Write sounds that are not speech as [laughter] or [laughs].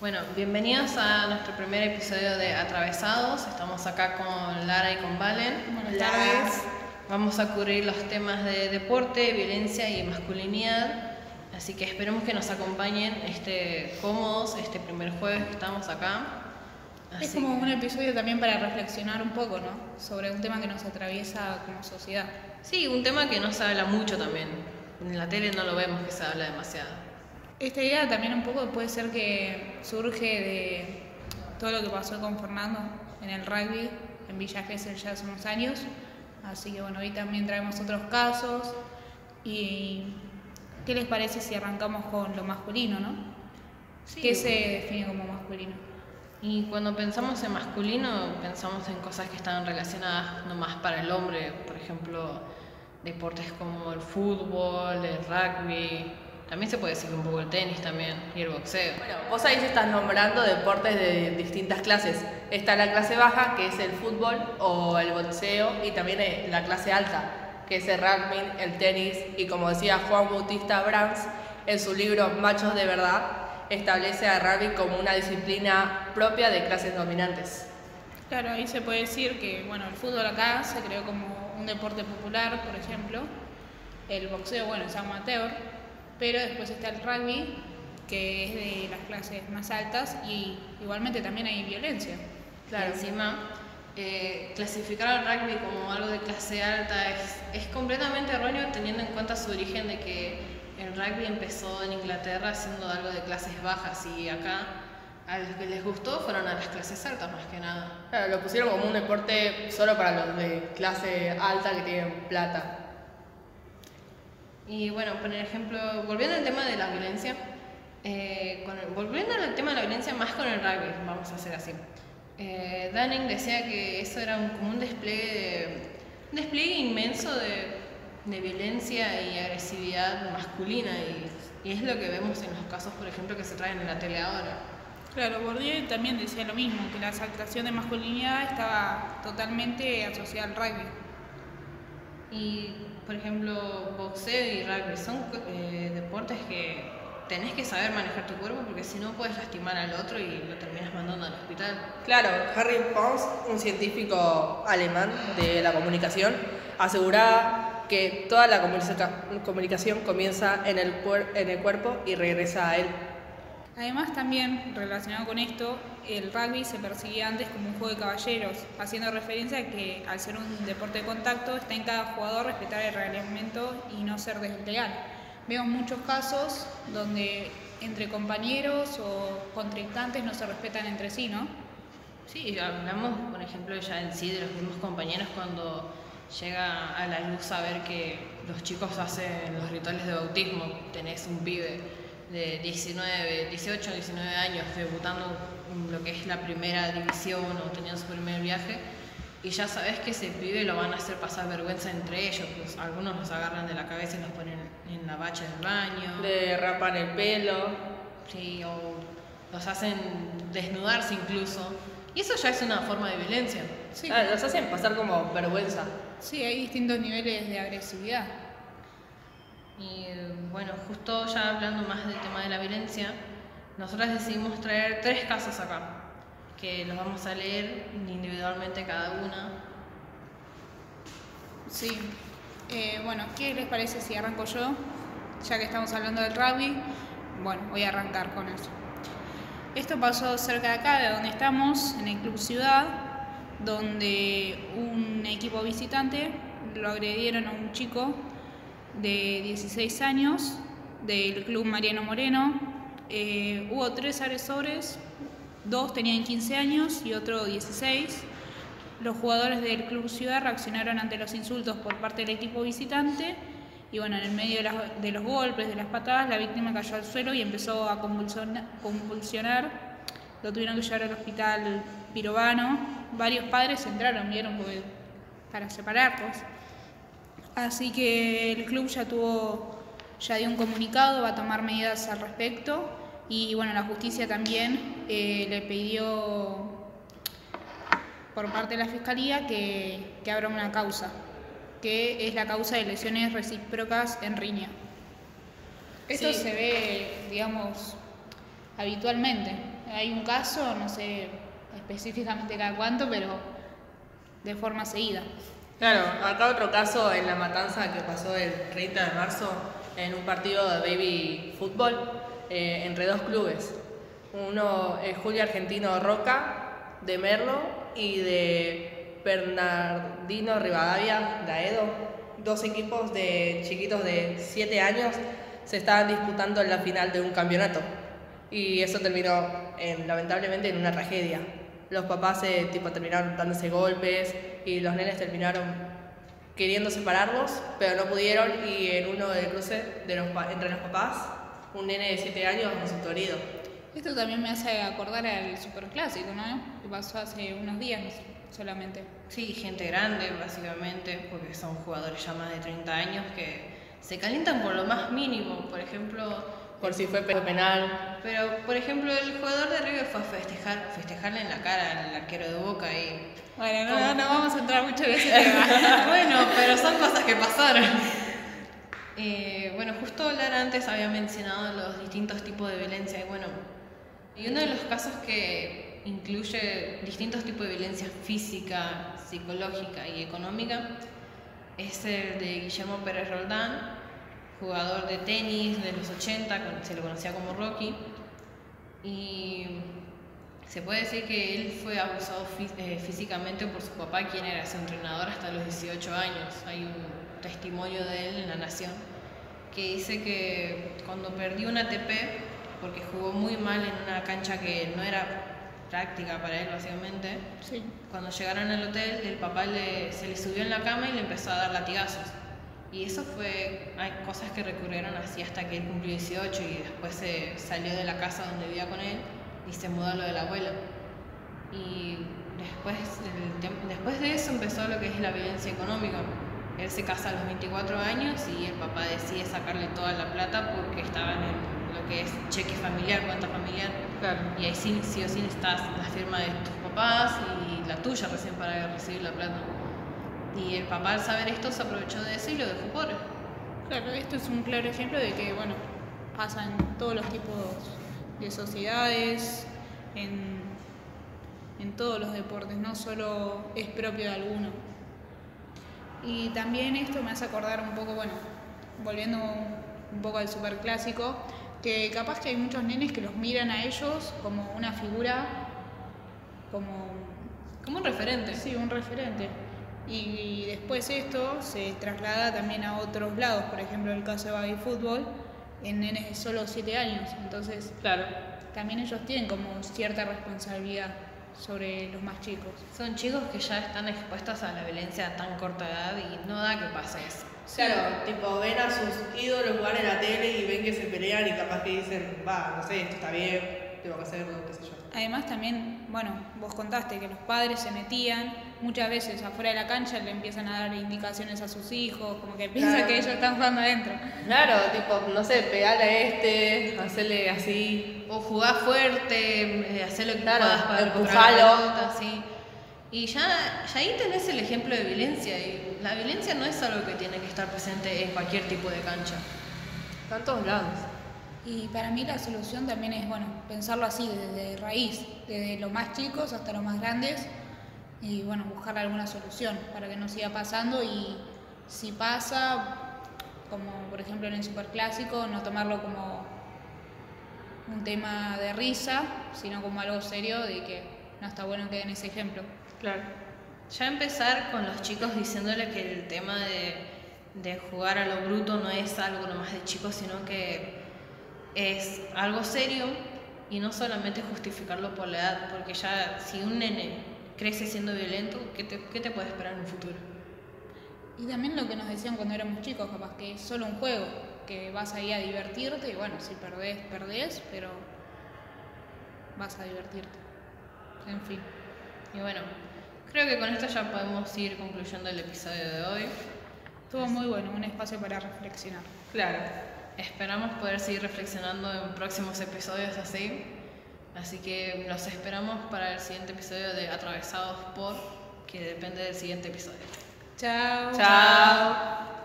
Bueno, bienvenidos a nuestro primer episodio de Atravesados. Estamos acá con Lara y con Valen. Buenas tardes. Vamos a cubrir los temas de deporte, violencia y masculinidad. Así que esperemos que nos acompañen este, cómodos este primer jueves que estamos acá. Es como un episodio también para reflexionar un poco, ¿no? Sobre un tema que nos atraviesa como sociedad. Sí, un tema que no se habla mucho también. En la tele no lo vemos que se habla demasiado. Esta idea también un poco puede ser que surge de todo lo que pasó con Fernando en el rugby en Villa Gesell ya hace unos años. Así que bueno, hoy también traemos otros casos. ¿Y qué les parece si arrancamos con lo masculino, no? Sí. ¿Qué se define como masculino? Y cuando pensamos en masculino, pensamos en cosas que están relacionadas nomás para el hombre, por ejemplo, deportes como el fútbol, el rugby, también se puede decir un poco el tenis también y el boxeo. Bueno, vos ahí estás nombrando deportes de distintas clases. Está la clase baja, que es el fútbol o el boxeo, y también eh, la clase alta, que es el rugby, el tenis, y como decía Juan Bautista Brands en su libro Machos de Verdad, establece al rugby como una disciplina propia de clases dominantes. Claro, ahí se puede decir que bueno, el fútbol acá se creó como un deporte popular, por ejemplo. El boxeo, bueno, es amateur, pero después está el rugby, que es de las clases más altas, y igualmente también hay violencia. Claro. encima, eh, clasificar al rugby como algo de clase alta es, es completamente erróneo teniendo en cuenta su origen de que el rugby empezó en Inglaterra siendo algo de clases bajas y acá a los que les gustó fueron a las clases altas más que nada. Claro, lo pusieron como un deporte solo para los de clase alta que tienen plata. Y bueno, por ejemplo, volviendo al tema de la violencia, eh, con el- volviendo al tema de la violencia más con el rugby, vamos a hacer así. Eh, Dunning decía que eso era un, como un despliegue, de- un despliegue inmenso de, de violencia y agresividad masculina y, y es lo que vemos en los casos, por ejemplo, que se traen en la tele ahora. Claro, Bourdieu también decía lo mismo, que la exaltación de masculinidad estaba totalmente asociada al rugby. Y, por ejemplo, boxeo y rugby son eh, deportes que tenés que saber manejar tu cuerpo porque si no puedes lastimar al otro y lo terminas mandando al hospital. Claro, Harry Pons, un científico alemán de la comunicación, aseguraba que toda la comunica- comunicación comienza en el, en el cuerpo y regresa a él. Además, también relacionado con esto, el rugby se percibía antes como un juego de caballeros, haciendo referencia a que al ser un deporte de contacto está en cada jugador respetar el reglamento y no ser desleal. Vemos muchos casos donde entre compañeros o contrincantes no se respetan entre sí, ¿no? Sí, hablamos, por ejemplo, ya en sí de los mismos compañeros cuando llega a la luz saber que los chicos hacen los rituales de bautismo. Tenés un pibe de 19, 18, 19 años debutando en lo que es la primera división o teniendo su primer viaje y ya sabes que ese pibe lo van a hacer pasar vergüenza entre ellos. Pues algunos los agarran de la cabeza y los ponen en la bacha del baño. Le rapan el pelo. Sí, o los hacen desnudarse incluso. Y eso ya es una forma de violencia. Sí, Ah, los hacen pasar como vergüenza. sí, hay distintos niveles de agresividad. Y bueno, justo ya hablando más del tema de la violencia, nosotras decidimos traer tres casos acá, que los vamos a leer individualmente cada una. Sí. Eh, bueno, ¿qué les parece si arranco yo? Ya que estamos hablando del rugby, bueno, voy a arrancar con eso. Esto pasó cerca de acá, de donde estamos, en el Club Ciudad, donde un equipo visitante lo agredieron a un chico de 16 años del Club Mariano Moreno. Eh, hubo tres agresores, dos tenían 15 años y otro 16. Los jugadores del Club Ciudad reaccionaron ante los insultos por parte del equipo visitante y bueno, en el medio de, los golpes, de las patadas, la víctima cayó al suelo y empezó a convulsiona- convulsionar. Lo tuvieron que llevar al hospital Pirovano. Varios padres entraron, vieron, para separarlos. Así que el club ya tuvo, ya dio un comunicado, va a tomar medidas al respecto y bueno, la justicia también eh, le pidió por parte de la Fiscalía que, que abra una causa, que es la causa de lesiones recíprocas en riña. Esto Sí. se ve, digamos, habitualmente hay un caso, no sé específicamente cada cuánto, pero de forma seguida. Claro, acá otro caso en la matanza que pasó el 30 de marzo en un partido de baby fútbol eh, entre dos clubes. Uno es Julio Argentino Roca de Merlo y de Bernardino Rivadavia de Aedo. Dos equipos de chiquitos de 7 años se estaban disputando en la final de un campeonato. Y eso terminó lamentablemente en una tragedia. Los papás eh, tipo, terminaron dándose golpes y los nenes terminaron queriendo separarlos, pero no pudieron y en uno del cruce de los, entre los papás, un nene de 7 años resultó herido. Esto también me hace acordar al superclásico, ¿no? Que pasó hace unos días solamente. Sí, gente grande básicamente, porque son jugadores ya más de 30 años que se calientan por lo más mínimo. Por ejemplo, por si fue penal. Pero, por ejemplo, el jugador de River fue a festejar, festejarle en la cara al arquero de Boca y... Bueno, no, no, vamos a entrar mucho en ese [laughs] tema. bueno, pero son cosas que pasaron. Eh, bueno, justo Lara antes había mencionado los distintos tipos de violencia y bueno, y uno de los casos que incluye distintos tipos de violencia física, psicológica y económica es el de Guillermo Pérez Roldán, jugador de tenis de los 80, se lo conocía como Rocky, y se puede decir que él fue abusado eh, físicamente por su papá, quien era su entrenador hasta los 18 años. Hay un testimonio de él en La Nación que dice que cuando perdió un ATP, porque jugó muy mal en una cancha que no era práctica para él básicamente, cuando llegaron al hotel el papá se le subió en la cama y le empezó a dar latigazos. Y eso fue, hay cosas que recurrieron así hasta que él cumplió 18 y después se salió de la casa donde vivía con él y se mudó a lo del abuelo. Y después, después de eso empezó lo que es la violencia económica. Él se casa a los 24 años y el papá decide sacarle toda la plata porque estaba en lo que es cheque familiar, cuenta familiar. Y ahí sí, sí o sí necesitas la firma de tus papás y la tuya recién para recibir la plata. Y el papá al saber esto se aprovechó de eso y lo dejó pobre. Claro, esto es un claro ejemplo de que, bueno, pasa en todos los tipos de sociedades, en, en todos los deportes, no solo es propio de alguno. Y también esto me hace acordar un poco, bueno, volviendo un poco al superclásico, que capaz que hay muchos nenes que los miran a ellos como una figura, como... Como un referente. Sí, un referente. Y después esto se traslada también a otros lados, por ejemplo el caso de baby fútbol, en nenes de solo 7 años. Entonces, claro. también ellos tienen como cierta responsabilidad sobre los más chicos. Son chicos que ya están expuestos a la violencia a tan corta edad y no da que pase eso. Claro, tipo ven a sus ídolos jugar en la tele y ven que se pelean y capaz que dicen, va, no sé, esto está bien, tengo que hacerlo, qué sé yo. Además también, bueno, vos contaste que los padres se metían muchas veces afuera de la cancha le empiezan a dar indicaciones a sus hijos, como que piensan que ellos están jugando adentro. Claro, tipo, no sé, pegarle a este, hacerle así. O jugar fuerte, eh, hacer lo que claro, puedas para empujarlo. así. Y ya, ya ahí tenés el ejemplo de violencia. Y la violencia no es algo que tiene que estar presente en cualquier tipo de cancha. Está en todos lados. Y para mí la solución también es, bueno, pensarlo así, desde raíz, desde los más chicos hasta los más grandes, y bueno, buscar alguna solución para que no siga pasando y si pasa, como por ejemplo en el superclásico, no tomarlo como un tema de risa, sino como algo serio de que no está bueno que den ese ejemplo. Claro. Ya empezar con los chicos diciéndole que el tema de, de jugar a lo bruto no es algo nomás de chicos, sino que es algo serio y no solamente justificarlo por la edad, porque ya si un nene crece siendo violento, ¿qué te, qué te puede esperar en un futuro? Y también lo que nos decían cuando éramos chicos, capaz que es solo un juego, que vas ahí a divertirte y bueno, si perdés, perdés, pero vas a divertirte. En fin. Y bueno, creo que con esto ya podemos ir concluyendo el episodio de hoy. Estuvo muy bueno, un espacio para reflexionar. Claro. Esperamos poder seguir reflexionando en próximos episodios así. Así que los esperamos para el siguiente episodio de Atravesados por, que depende del siguiente episodio. Chao. Chao.